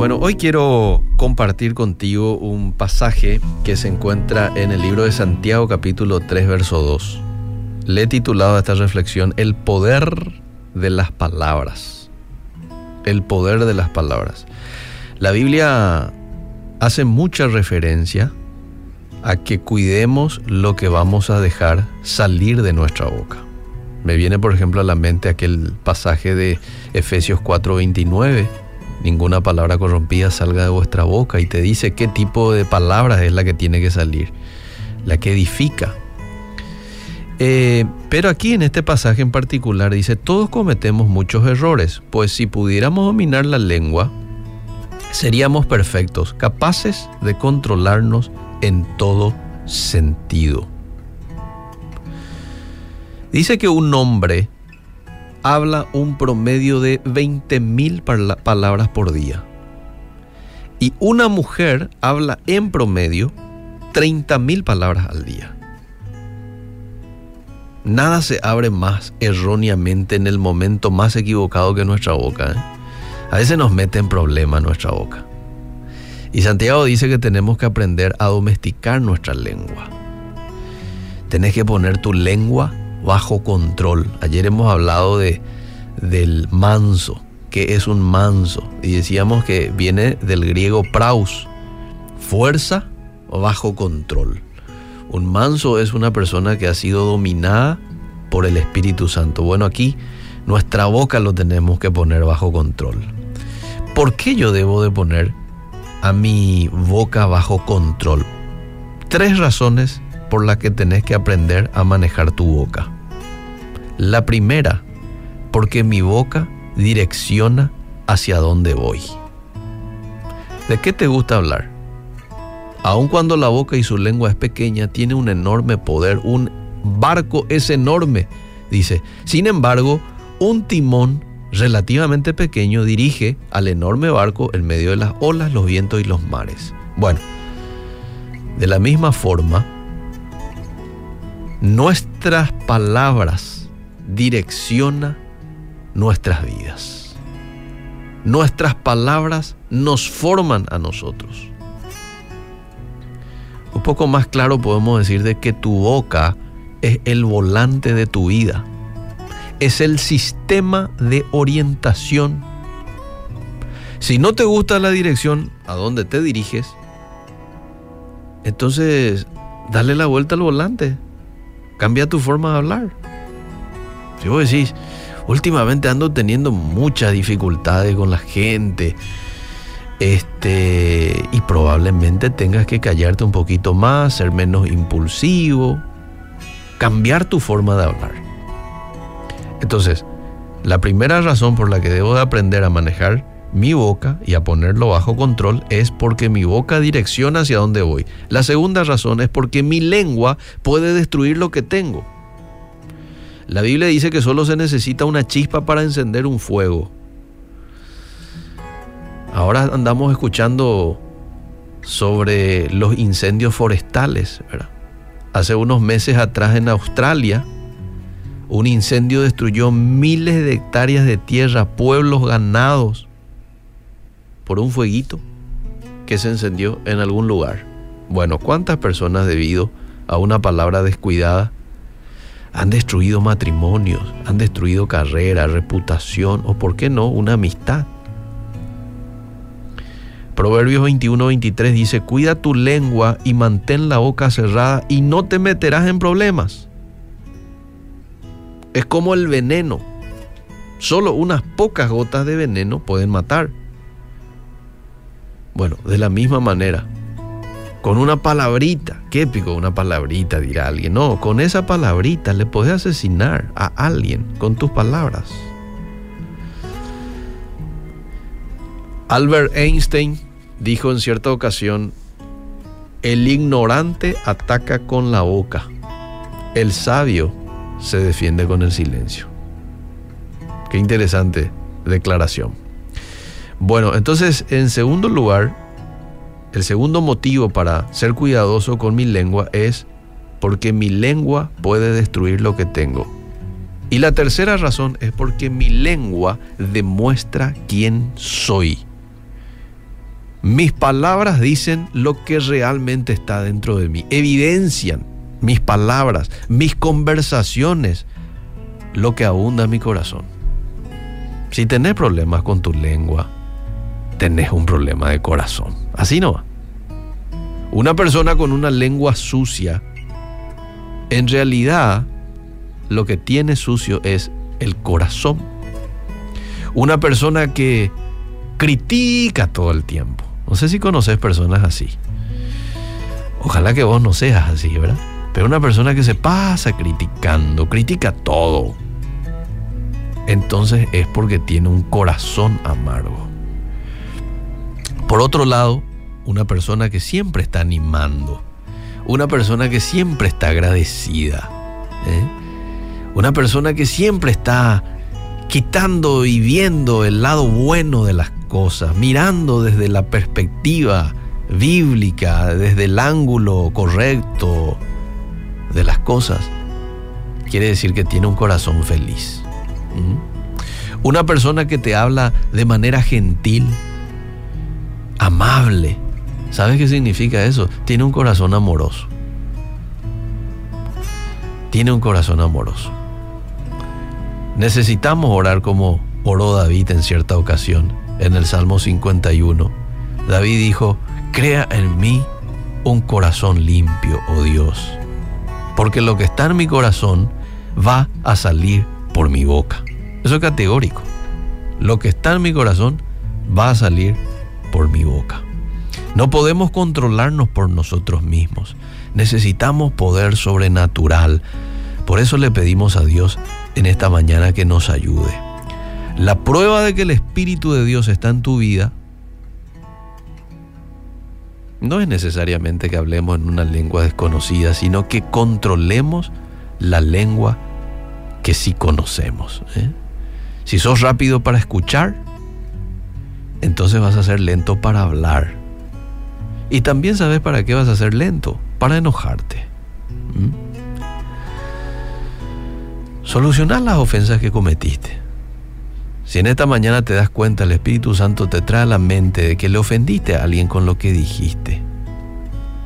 Bueno, hoy quiero compartir contigo un pasaje que se encuentra en el libro de Santiago capítulo 3 verso 2. Le he titulado a esta reflexión El poder de las palabras. El poder de las palabras. La Biblia hace mucha referencia a que cuidemos lo que vamos a dejar salir de nuestra boca. Me viene por ejemplo a la mente aquel pasaje de Efesios 4:29 ninguna palabra corrompida salga de vuestra boca y te dice qué tipo de palabras es la que tiene que salir, la que edifica. Eh, pero aquí en este pasaje en particular dice, todos cometemos muchos errores, pues si pudiéramos dominar la lengua, seríamos perfectos, capaces de controlarnos en todo sentido. Dice que un hombre habla un promedio de 20.000 palabras por día. Y una mujer habla en promedio 30.000 palabras al día. Nada se abre más erróneamente en el momento más equivocado que nuestra boca. ¿eh? A veces nos mete en problema nuestra boca. Y Santiago dice que tenemos que aprender a domesticar nuestra lengua. Tenés que poner tu lengua bajo control. Ayer hemos hablado de, del manso, que es un manso, y decíamos que viene del griego praus, fuerza bajo control. Un manso es una persona que ha sido dominada por el Espíritu Santo. Bueno, aquí nuestra boca lo tenemos que poner bajo control. ¿Por qué yo debo de poner a mi boca bajo control? Tres razones por la que tenés que aprender a manejar tu boca. La primera, porque mi boca direcciona hacia dónde voy. ¿De qué te gusta hablar? Aun cuando la boca y su lengua es pequeña, tiene un enorme poder, un barco es enorme, dice. Sin embargo, un timón relativamente pequeño dirige al enorme barco en medio de las olas, los vientos y los mares. Bueno, de la misma forma, nuestras palabras direcciona nuestras vidas. Nuestras palabras nos forman a nosotros. Un poco más claro podemos decir de que tu boca es el volante de tu vida. Es el sistema de orientación. Si no te gusta la dirección a donde te diriges, entonces dale la vuelta al volante. Cambia tu forma de hablar. Si vos decís, últimamente ando teniendo muchas dificultades con la gente, este, y probablemente tengas que callarte un poquito más, ser menos impulsivo, cambiar tu forma de hablar. Entonces, la primera razón por la que debo de aprender a manejar mi boca y a ponerlo bajo control es porque mi boca direcciona hacia dónde voy. La segunda razón es porque mi lengua puede destruir lo que tengo. La Biblia dice que solo se necesita una chispa para encender un fuego. Ahora andamos escuchando sobre los incendios forestales. Hace unos meses atrás en Australia, un incendio destruyó miles de hectáreas de tierra, pueblos, ganados, por un fueguito que se encendió en algún lugar. Bueno, ¿cuántas personas debido a una palabra descuidada han destruido matrimonios, han destruido carrera, reputación o, por qué no, una amistad. Proverbios 21-23 dice, cuida tu lengua y mantén la boca cerrada y no te meterás en problemas. Es como el veneno. Solo unas pocas gotas de veneno pueden matar. Bueno, de la misma manera, con una palabrita. Qué épico una palabrita, dirá alguien. No, con esa palabrita le puedes asesinar a alguien con tus palabras. Albert Einstein dijo en cierta ocasión, el ignorante ataca con la boca, el sabio se defiende con el silencio. Qué interesante declaración. Bueno, entonces, en segundo lugar, el segundo motivo para ser cuidadoso con mi lengua es porque mi lengua puede destruir lo que tengo. Y la tercera razón es porque mi lengua demuestra quién soy. Mis palabras dicen lo que realmente está dentro de mí, evidencian mis palabras, mis conversaciones, lo que abunda en mi corazón. Si tenés problemas con tu lengua, tenés un problema de corazón. Así no. Una persona con una lengua sucia, en realidad lo que tiene sucio es el corazón. Una persona que critica todo el tiempo. No sé si conoces personas así. Ojalá que vos no seas así, ¿verdad? Pero una persona que se pasa criticando, critica todo, entonces es porque tiene un corazón amargo. Por otro lado, una persona que siempre está animando, una persona que siempre está agradecida, ¿eh? una persona que siempre está quitando y viendo el lado bueno de las cosas, mirando desde la perspectiva bíblica, desde el ángulo correcto de las cosas, quiere decir que tiene un corazón feliz. Una persona que te habla de manera gentil, amable, ¿sabes qué significa eso? Tiene un corazón amoroso. Tiene un corazón amoroso. Necesitamos orar como oró David en cierta ocasión, en el Salmo 51. David dijo, crea en mí un corazón limpio, oh Dios, porque lo que está en mi corazón va a salir por mi boca. Eso es categórico. Lo que está en mi corazón va a salir por mi boca. No podemos controlarnos por nosotros mismos. Necesitamos poder sobrenatural. Por eso le pedimos a Dios en esta mañana que nos ayude. La prueba de que el Espíritu de Dios está en tu vida no es necesariamente que hablemos en una lengua desconocida, sino que controlemos la lengua que sí conocemos. ¿eh? Si sos rápido para escuchar, entonces vas a ser lento para hablar. Y también sabes para qué vas a ser lento, para enojarte. Solucionar las ofensas que cometiste. Si en esta mañana te das cuenta, el Espíritu Santo te trae a la mente de que le ofendiste a alguien con lo que dijiste,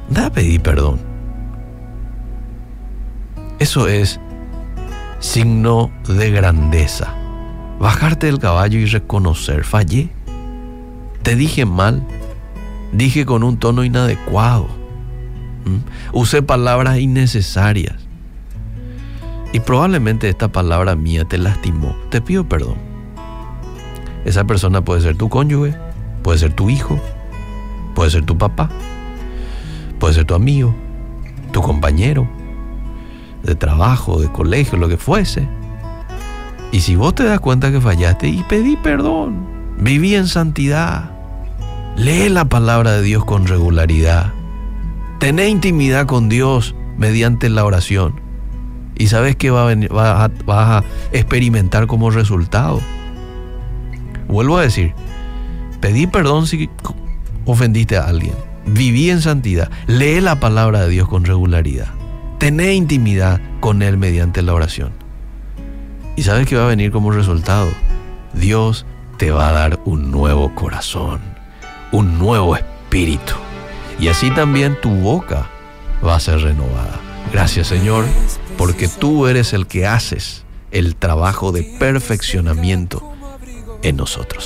da a pedir perdón. Eso es signo de grandeza. Bajarte del caballo y reconocer, fallé. Te dije mal, dije con un tono inadecuado, usé palabras innecesarias. Y probablemente esta palabra mía te lastimó. Te pido perdón. Esa persona puede ser tu cónyuge, puede ser tu hijo, puede ser tu papá, puede ser tu amigo, tu compañero de trabajo, de colegio, lo que fuese. Y si vos te das cuenta que fallaste y pedí perdón, viví en santidad, lee la palabra de Dios con regularidad, tené intimidad con Dios mediante la oración y sabes que va a vas a experimentar como resultado. Vuelvo a decir, pedí perdón si ofendiste a alguien. Viví en santidad. Lee la palabra de Dios con regularidad. Tené intimidad con Él mediante la oración. Y sabes que va a venir como resultado. Dios te va a dar un nuevo corazón, un nuevo espíritu. Y así también tu boca va a ser renovada. Gracias Señor porque tú eres el que haces el trabajo de perfeccionamiento en nosotros.